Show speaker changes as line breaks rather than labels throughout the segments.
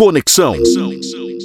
Conexão.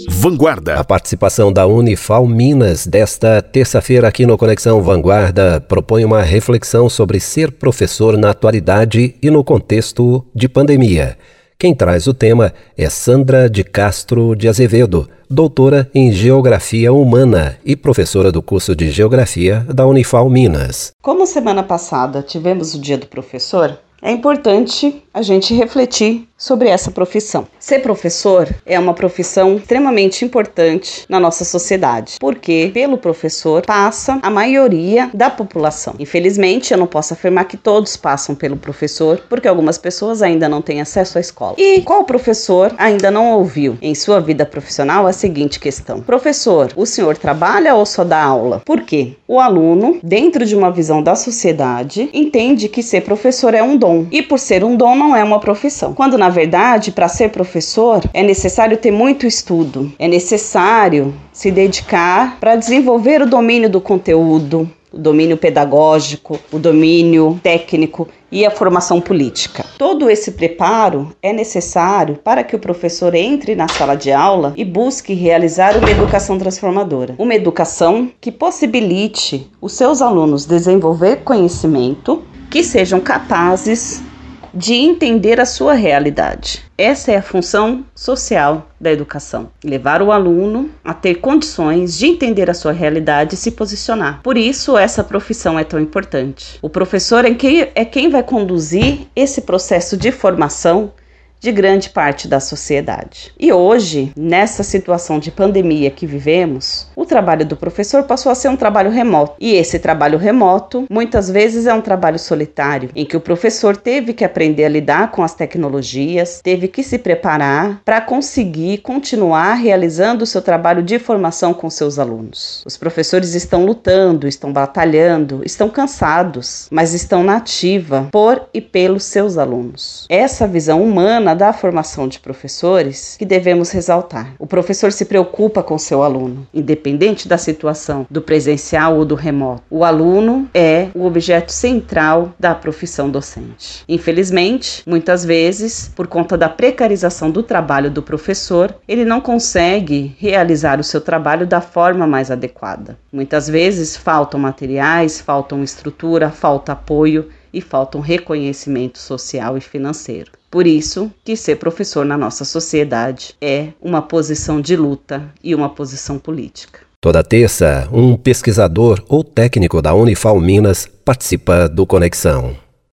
Vanguarda.
A participação da Unifal Minas desta terça-feira aqui no Conexão Vanguarda propõe uma reflexão sobre ser professor na atualidade e no contexto de pandemia. Quem traz o tema é Sandra de Castro de Azevedo, doutora em Geografia Humana e professora do curso de Geografia da Unifal Minas.
Como semana passada tivemos o Dia do Professor, é importante a gente refletir sobre essa profissão. Ser professor é uma profissão extremamente importante na nossa sociedade, porque pelo professor passa a maioria da população. Infelizmente, eu não posso afirmar que todos passam pelo professor, porque algumas pessoas ainda não têm acesso à escola. E qual professor ainda não ouviu em sua vida profissional a seguinte questão: Professor, o senhor trabalha ou só dá aula? Por quê? O aluno, dentro de uma visão da sociedade, entende que ser professor é um dom, e por ser um dom não é uma profissão. Quando na verdade, para ser professor, é necessário ter muito estudo, é necessário se dedicar para desenvolver o domínio do conteúdo, o domínio pedagógico, o domínio técnico e a formação política. Todo esse preparo é necessário para que o professor entre na sala de aula e busque realizar uma educação transformadora. Uma educação que possibilite os seus alunos desenvolver conhecimento que sejam capazes de entender a sua realidade. Essa é a função social da educação: levar o aluno a ter condições de entender a sua realidade e se posicionar. Por isso, essa profissão é tão importante. O professor é quem, é quem vai conduzir esse processo de formação de grande parte da sociedade. E hoje, nessa situação de pandemia que vivemos, o trabalho do professor passou a ser um trabalho remoto. E esse trabalho remoto, muitas vezes, é um trabalho solitário, em que o professor teve que aprender a lidar com as tecnologias, teve que se preparar para conseguir continuar realizando o seu trabalho de formação com seus alunos. Os professores estão lutando, estão batalhando, estão cansados, mas estão na ativa por e pelos seus alunos. Essa visão humana da formação de professores que devemos ressaltar. O professor se preocupa com seu aluno, independente da situação do presencial ou do remoto. O aluno é o objeto central da profissão docente. Infelizmente, muitas vezes, por conta da precarização do trabalho do professor, ele não consegue realizar o seu trabalho da forma mais adequada. Muitas vezes faltam materiais, faltam estrutura, falta apoio e falta um reconhecimento social e financeiro. Por isso que ser professor na nossa sociedade é uma posição de luta e uma posição política.
Toda terça, um pesquisador ou técnico da Unifal Minas participa do Conexão.